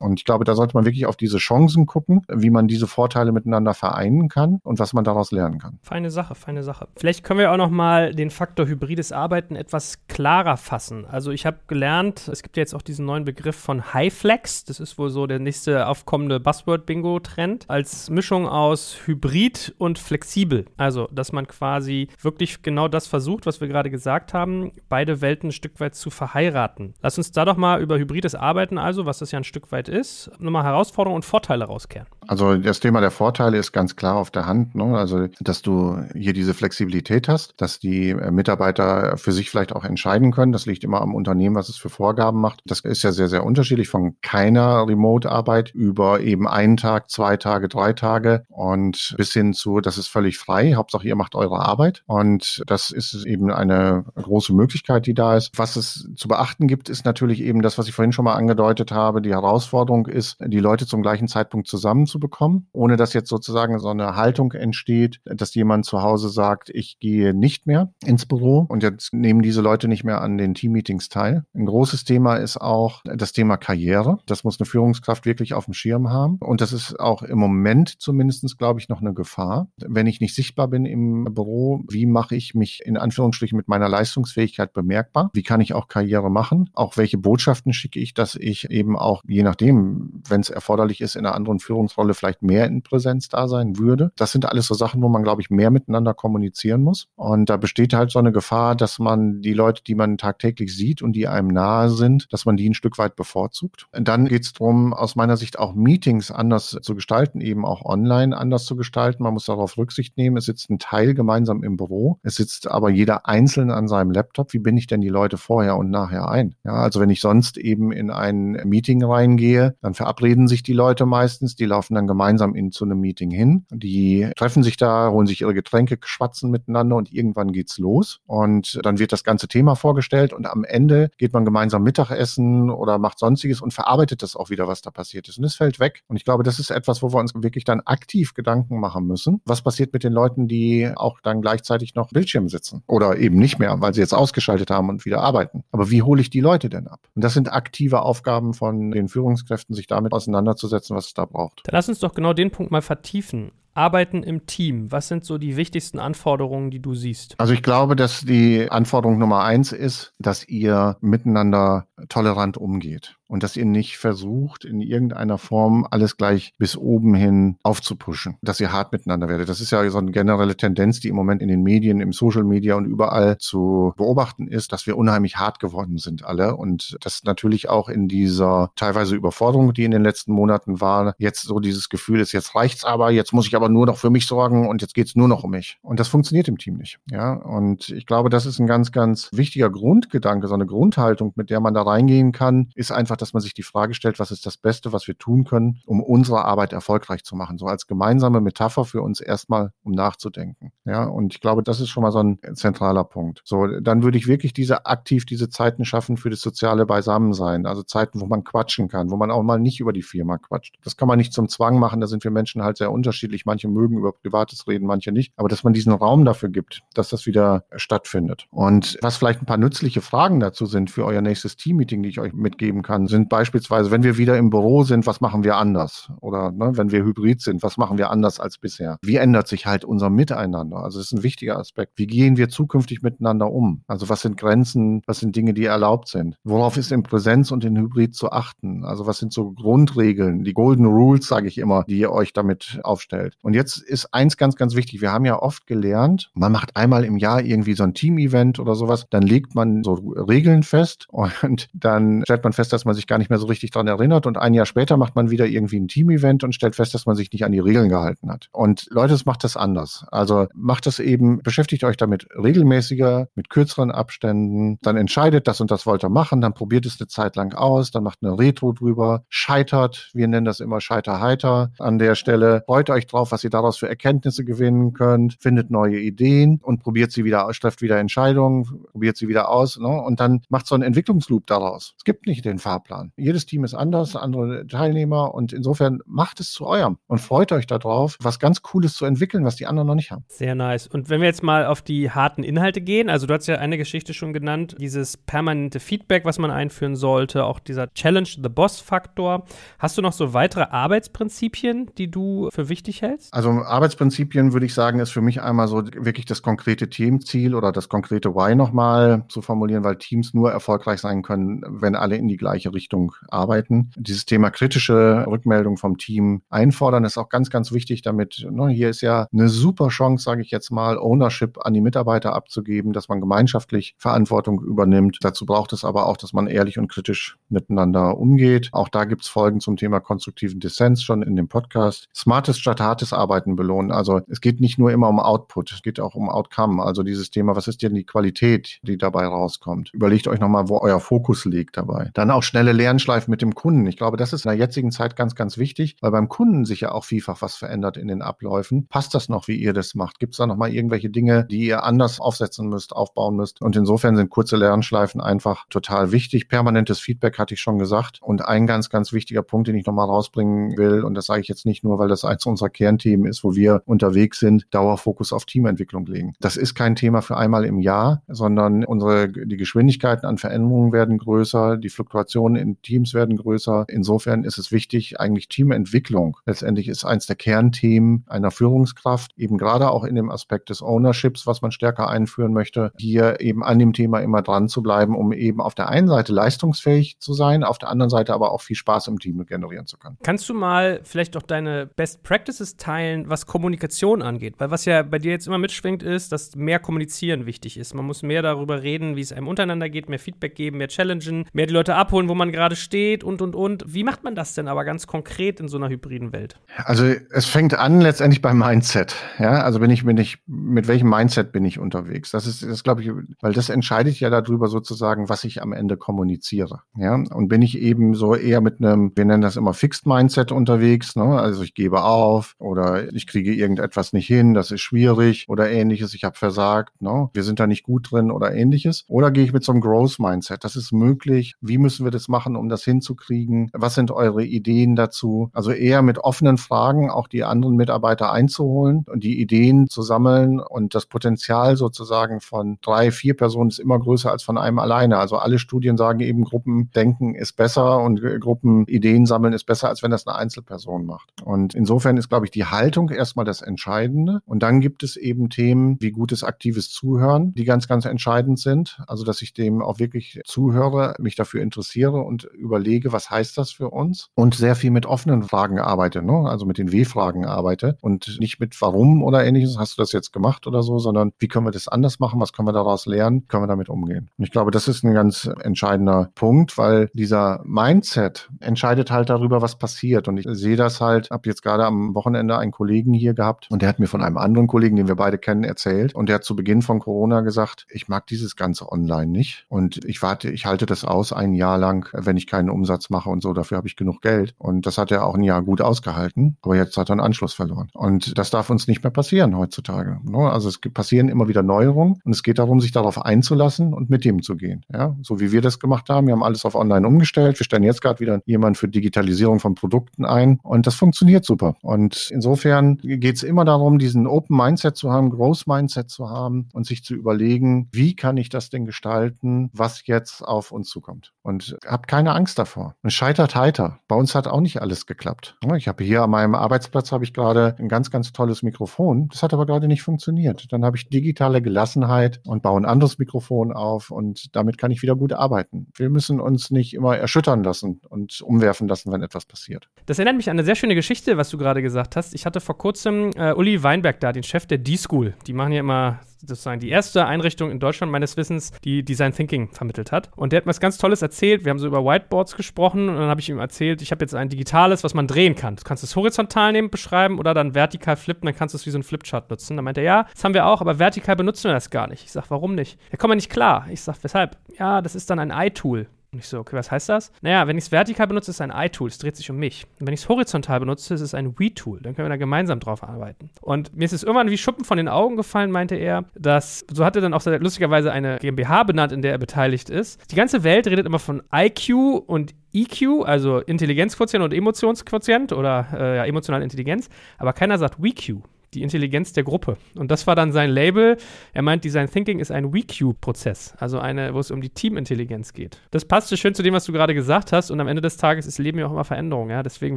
Und ich glaube, da sollte man wirklich auf diese Chancen gucken, wie man diese Vorteile miteinander vereinen kann und was man daraus lernen kann. Feine Sache, feine Sache. Vielleicht können wir auch noch mal den Faktor hybrides Arbeiten etwas klarer fassen. Also ich habe gelernt, es gibt ja jetzt auch diesen neuen Begriff von Highflex. Das ist wohl so der nächste aufkommende Buzzword-Bingo-Trend als Mischung aus Hybrid und flexibel. Also, dass man quasi wirklich genau das versucht, was wir gerade gesagt haben, beide Welten ein Stück weit zu verheiraten. Lass uns da doch mal über hybrides Arbeiten, also was das ja ein Stück weit ist, nochmal Herausforderungen und Vorteile rauskehren. Also das Thema der Vorteile ist ganz klar auf der Hand. Ne? Also, dass du hier diese Flexibilität hast, dass die Mitarbeiter für sich vielleicht auch entscheiden können. Das liegt immer am Unternehmen, was es für Vorgaben macht. Das ist ja sehr, sehr unterschiedlich von keiner Remote-Arbeit über eben einen Tag, zwei Tage, drei Tage und bis hin zu, das ist völlig frei. Hauptsache, ihr macht eure Arbeit. Und das ist eben eine große Möglichkeit, die da ist. Was es zu beachten gibt, ist natürlich eben das, was ich vorhin schon mal angedeutet habe. Die Herausforderung ist, die Leute zum gleichen Zeitpunkt zusammenzubekommen, ohne dass jetzt sozusagen so eine Haltung entsteht, dass jemand zu Hause sagt, ich gehe nicht mehr ins Büro und jetzt nehmen diese Leute nicht mehr an den Teammeetings teil. Ein großes Thema ist auch das Thema Karriere. Das muss eine Führungskraft wirklich auf dem Schirm haben. Und das ist auch im Moment zumindestens glaube ich, noch eine Gefahr. Wenn ich nicht sichtbar bin im Büro, wie mache ich mich in Anführungsstrichen mit meiner Leistungsfähigkeit bemerkbar? Wie kann ich auch Karriere machen? Auch welche Botschaften schicke ich, dass ich eben auch, je nachdem, wenn es erforderlich ist, in einer anderen Führungsrolle Rolle vielleicht mehr in Präsenz da sein würde. Das sind alles so Sachen, wo man, glaube ich, mehr miteinander kommunizieren muss. Und da besteht halt so eine Gefahr, dass man die Leute, die man tagtäglich sieht und die einem nahe sind, dass man die ein Stück weit bevorzugt. Dann geht es darum, aus meiner Sicht auch Meetings anders zu gestalten, eben auch online anders zu gestalten. Man muss darauf Rücksicht nehmen. Es sitzt ein Teil gemeinsam im Büro. Es sitzt aber jeder einzeln an seinem Laptop. Wie bin ich denn die Leute vorher und nachher ein? Ja, also wenn ich sonst eben in ein Meeting reingehe, dann verabreden sich die Leute meistens. Die laufen dann gemeinsam in zu einem Meeting hin. Die treffen sich da, holen sich ihre Getränke, schwatzen miteinander und irgendwann geht's los. Und dann wird das ganze Thema vorgestellt und am Ende geht man gemeinsam Mittagessen oder macht sonstiges und verarbeitet das auch wieder, was da passiert ist. Und es fällt weg. Und ich glaube, das ist etwas, wo wir uns wirklich dann aktiv Gedanken machen müssen. Was passiert mit den Leuten, die auch dann gleichzeitig noch Bildschirm sitzen oder eben nicht mehr, weil sie jetzt ausgeschaltet haben und wieder arbeiten. Aber wie hole ich die Leute denn ab? Und das sind aktive Aufgaben von den Führungskräften, sich damit auseinanderzusetzen, was es da braucht. Dann lass uns doch genau den Punkt mal vertiefen. Arbeiten im Team. Was sind so die wichtigsten Anforderungen, die du siehst? Also ich glaube, dass die Anforderung Nummer eins ist, dass ihr miteinander tolerant umgeht und dass ihr nicht versucht, in irgendeiner Form alles gleich bis oben hin aufzupuschen, dass ihr hart miteinander werdet. Das ist ja so eine generelle Tendenz, die im Moment in den Medien, im Social Media und überall zu beobachten ist, dass wir unheimlich hart geworden sind alle und das natürlich auch in dieser teilweise Überforderung, die in den letzten Monaten war, jetzt so dieses Gefühl ist, jetzt reicht's aber, jetzt muss ich aber nur noch für mich sorgen und jetzt geht's nur noch um mich. Und das funktioniert im Team nicht. Ja, und ich glaube, das ist ein ganz, ganz wichtiger Grundgedanke, so eine Grundhaltung, mit der man da reingehen kann, ist einfach dass man sich die Frage stellt, was ist das Beste, was wir tun können, um unsere Arbeit erfolgreich zu machen. So als gemeinsame Metapher für uns erstmal, um nachzudenken. Ja, und ich glaube, das ist schon mal so ein zentraler Punkt. So, dann würde ich wirklich diese aktiv diese Zeiten schaffen für das soziale Beisammensein. Also Zeiten, wo man quatschen kann, wo man auch mal nicht über die Firma quatscht. Das kann man nicht zum Zwang machen. Da sind wir Menschen halt sehr unterschiedlich. Manche mögen über Privates reden, manche nicht. Aber dass man diesen Raum dafür gibt, dass das wieder stattfindet. Und was vielleicht ein paar nützliche Fragen dazu sind für euer nächstes Teammeeting, die ich euch mitgeben kann, sind beispielsweise, wenn wir wieder im Büro sind, was machen wir anders? Oder ne, wenn wir hybrid sind, was machen wir anders als bisher? Wie ändert sich halt unser Miteinander? Also das ist ein wichtiger Aspekt. Wie gehen wir zukünftig miteinander um? Also was sind Grenzen? Was sind Dinge, die erlaubt sind? Worauf ist in Präsenz und in Hybrid zu achten? Also was sind so Grundregeln, die Golden Rules, sage ich immer, die ihr euch damit aufstellt? Und jetzt ist eins ganz, ganz wichtig. Wir haben ja oft gelernt, man macht einmal im Jahr irgendwie so ein Team-Event oder sowas, dann legt man so Regeln fest und dann stellt man fest, dass man sich gar nicht mehr so richtig dran erinnert und ein Jahr später macht man wieder irgendwie ein Team-Event und stellt fest, dass man sich nicht an die Regeln gehalten hat. Und Leute, es macht das anders. Also macht das eben, beschäftigt euch damit regelmäßiger, mit kürzeren Abständen, dann entscheidet, das und das wollt ihr machen, dann probiert es eine Zeit lang aus, dann macht eine Retro drüber, scheitert, wir nennen das immer Scheiter-Heiter an der Stelle, freut euch drauf, was ihr daraus für Erkenntnisse gewinnen könnt, findet neue Ideen und probiert sie wieder, trefft wieder Entscheidungen, probiert sie wieder aus ne? und dann macht so einen Entwicklungsloop daraus. Es gibt nicht den Fahrplan. Jedes Team ist anders, andere Teilnehmer und insofern macht es zu eurem und freut euch darauf, was ganz Cooles zu entwickeln, was die anderen noch nicht haben. Sehr nice. Und wenn wir jetzt mal auf die harten Inhalte gehen, also du hast ja eine Geschichte schon genannt, dieses permanente Feedback, was man einführen sollte, auch dieser Challenge the Boss Faktor. Hast du noch so weitere Arbeitsprinzipien, die du für wichtig hältst? Also Arbeitsprinzipien würde ich sagen, ist für mich einmal so wirklich das konkrete Teamziel oder das konkrete Why nochmal zu formulieren, weil Teams nur erfolgreich sein können, wenn alle in die gleiche Richtung arbeiten. Dieses Thema kritische Rückmeldung vom Team einfordern ist auch ganz, ganz wichtig, damit ne, hier ist ja eine super Chance, sage ich jetzt mal, Ownership an die Mitarbeiter abzugeben, dass man gemeinschaftlich Verantwortung übernimmt. Dazu braucht es aber auch, dass man ehrlich und kritisch miteinander umgeht. Auch da gibt es Folgen zum Thema konstruktiven Dissens schon in dem Podcast. Smartes statt hartes Arbeiten belohnen. Also es geht nicht nur immer um Output, es geht auch um Outcome. Also dieses Thema, was ist denn die Qualität, die dabei rauskommt? Überlegt euch nochmal, wo euer Fokus liegt dabei. Dann auch schnelle Lernschleifen mit dem Kunden. Ich glaube, das ist in der jetzigen Zeit ganz, ganz wichtig, weil beim Kunden sich ja auch vielfach was verändert in den Abläufen. Passt das noch, wie ihr das macht? Gibt es da nochmal irgendwelche Dinge, die ihr anders aufsetzen müsst, aufbauen müsst? Und insofern sind kurze Lernschleifen einfach total wichtig. Permanentes Feedback hatte ich schon gesagt. Und ein ganz, ganz wichtiger Punkt, den ich nochmal rausbringen will, und das sage ich jetzt nicht nur, weil das eins unserer Kernthemen ist, wo wir unterwegs sind, Dauerfokus auf Teamentwicklung legen. Das ist kein Thema für einmal im Jahr, sondern unsere, die Geschwindigkeiten an Veränderungen werden größer, die Fluktuation Organisationen in Teams werden größer. Insofern ist es wichtig, eigentlich Teamentwicklung letztendlich ist eins der Kernthemen einer Führungskraft, eben gerade auch in dem Aspekt des Ownerships, was man stärker einführen möchte, hier eben an dem Thema immer dran zu bleiben, um eben auf der einen Seite leistungsfähig zu sein, auf der anderen Seite aber auch viel Spaß im Team generieren zu können. Kannst du mal vielleicht auch deine Best Practices teilen, was Kommunikation angeht? Weil was ja bei dir jetzt immer mitschwingt, ist, dass mehr Kommunizieren wichtig ist. Man muss mehr darüber reden, wie es einem untereinander geht, mehr Feedback geben, mehr challengen, mehr die Leute abholen, wo man gerade steht und und und. Wie macht man das denn aber ganz konkret in so einer hybriden Welt? Also es fängt an letztendlich beim Mindset. Ja, also bin ich, bin ich, mit welchem Mindset bin ich unterwegs? Das ist, das glaube ich, weil das entscheidet ja darüber sozusagen, was ich am Ende kommuniziere. Ja, und bin ich eben so eher mit einem, wir nennen das immer Fixed Mindset unterwegs, ne? Also ich gebe auf oder ich kriege irgendetwas nicht hin, das ist schwierig oder ähnliches, ich habe versagt, ne? Wir sind da nicht gut drin oder ähnliches. Oder gehe ich mit so einem Growth Mindset? Das ist möglich. Wie müssen wir das machen, um das hinzukriegen? Was sind eure Ideen dazu? Also eher mit offenen Fragen auch die anderen Mitarbeiter einzuholen und die Ideen zu sammeln und das Potenzial sozusagen von drei, vier Personen ist immer größer als von einem alleine. Also alle Studien sagen eben, Gruppendenken ist besser und Gruppenideen sammeln ist besser, als wenn das eine Einzelperson macht. Und insofern ist, glaube ich, die Haltung erstmal das Entscheidende. Und dann gibt es eben Themen wie gutes aktives Zuhören, die ganz, ganz entscheidend sind. Also, dass ich dem auch wirklich zuhöre, mich dafür interessiere und überlege, was heißt das für uns? Und sehr viel mit offenen Fragen arbeite, ne? also mit den W-Fragen arbeite und nicht mit warum oder ähnliches, hast du das jetzt gemacht oder so, sondern wie können wir das anders machen? Was können wir daraus lernen? Können wir damit umgehen? Und ich glaube, das ist ein ganz entscheidender Punkt, weil dieser Mindset entscheidet halt darüber, was passiert. Und ich sehe das halt, habe jetzt gerade am Wochenende einen Kollegen hier gehabt und der hat mir von einem anderen Kollegen, den wir beide kennen, erzählt. Und der hat zu Beginn von Corona gesagt, ich mag dieses ganze Online nicht. Und ich warte, ich halte das aus ein Jahr lang, wenn ich keinen Umsatz mache und so. Dafür habe ich genug Geld. Und das hat er auch ein Jahr gut ausgehalten. Aber jetzt hat er einen Anschluss verloren. Und das darf uns nicht mehr passieren heutzutage. Ne? Also es passieren immer wieder Neuerungen und es geht darum, sich darauf einzulassen und mit dem zu gehen. Ja, so wie wir das gemacht haben. Wir haben alles auf Online umgestellt. Wir stellen jetzt gerade wieder jemanden für Digitalisierung von Produkten ein und das funktioniert super. Und insofern geht es immer darum, diesen Open Mindset zu haben, Growth Mindset zu haben und sich zu überlegen, wie kann ich das denn gestalten, was jetzt auf uns zukommt. Und habt keine Angst davor. Es scheitert heiter. Bei uns hat auch nicht alles geklappt. Ich habe hier an meinem Arbeitsplatz habe ich gerade ein ganz, ganz tolles Mikrofon. Das hat aber gerade nicht funktioniert. Dann habe ich digitale Gelassenheit und baue ein anderes Mikrofon auf und damit kann ich wieder gut arbeiten. Wir müssen uns nicht immer erschüttern lassen und umwerfen lassen, wenn etwas passiert. Das erinnert mich an eine sehr schöne Geschichte, was du gerade gesagt hast. Ich hatte vor kurzem äh, Uli Weinberg da, den Chef der D-School. Die machen ja immer sozusagen die erste Einrichtung in Deutschland meines Wissens, die Design Thinking vermittelt hat. Und der hat mir was ganz Tolles erzählt. Wir haben so über Whiteboards gesprochen und dann habe ich ihm erzählt, ich habe jetzt ein digitales, was man drehen kann. Du kannst es horizontal nehmen, beschreiben oder dann vertikal flippen, dann kannst du es wie so ein Flipchart nutzen. Dann meint er, ja, das haben wir auch, aber vertikal benutzen wir das gar nicht. Ich sage, warum nicht? Da kommen wir nicht klar. Ich sage, weshalb? Ja, das ist dann ein Eye-Tool. Und ich so, okay, was heißt das? Naja, wenn ich es vertikal benutze, ist es ein I-Tool, es dreht sich um mich. Und wenn ich es horizontal benutze, ist es ein We-Tool. Dann können wir da gemeinsam drauf arbeiten. Und mir ist es irgendwann wie Schuppen von den Augen gefallen, meinte er, dass, so hat er dann auch lustigerweise eine GmbH benannt, in der er beteiligt ist. Die ganze Welt redet immer von IQ und EQ, also Intelligenzquotient und Emotionsquotient oder äh, ja, emotionale Intelligenz, aber keiner sagt WeQ die Intelligenz der Gruppe. Und das war dann sein Label. Er meint, Design Thinking ist ein WeQ-Prozess, also eine, wo es um die Teamintelligenz geht. Das passte schön zu dem, was du gerade gesagt hast. Und am Ende des Tages ist Leben ja auch immer Veränderung. Ja? Deswegen,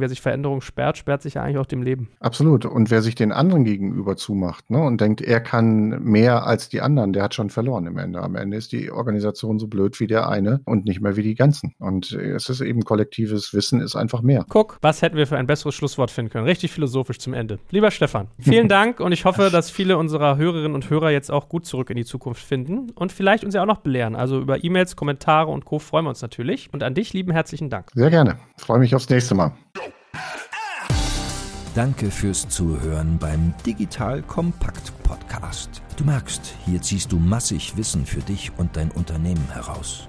wer sich Veränderung sperrt, sperrt sich ja eigentlich auch dem Leben. Absolut. Und wer sich den anderen gegenüber zumacht ne, und denkt, er kann mehr als die anderen, der hat schon verloren im Ende. Am Ende ist die Organisation so blöd wie der eine und nicht mehr wie die ganzen. Und es ist eben kollektives Wissen, ist einfach mehr. Guck, was hätten wir für ein besseres Schlusswort finden können? Richtig philosophisch zum Ende. Lieber Stefan, vielen vielen Dank und ich hoffe, dass viele unserer Hörerinnen und Hörer jetzt auch gut zurück in die Zukunft finden und vielleicht uns ja auch noch belehren. Also über E-Mails, Kommentare und Co. freuen wir uns natürlich. Und an dich lieben herzlichen Dank. Sehr gerne. Freue mich aufs nächste Mal. Danke fürs Zuhören beim Digital Kompakt Podcast. Du merkst, hier ziehst du massig Wissen für dich und dein Unternehmen heraus.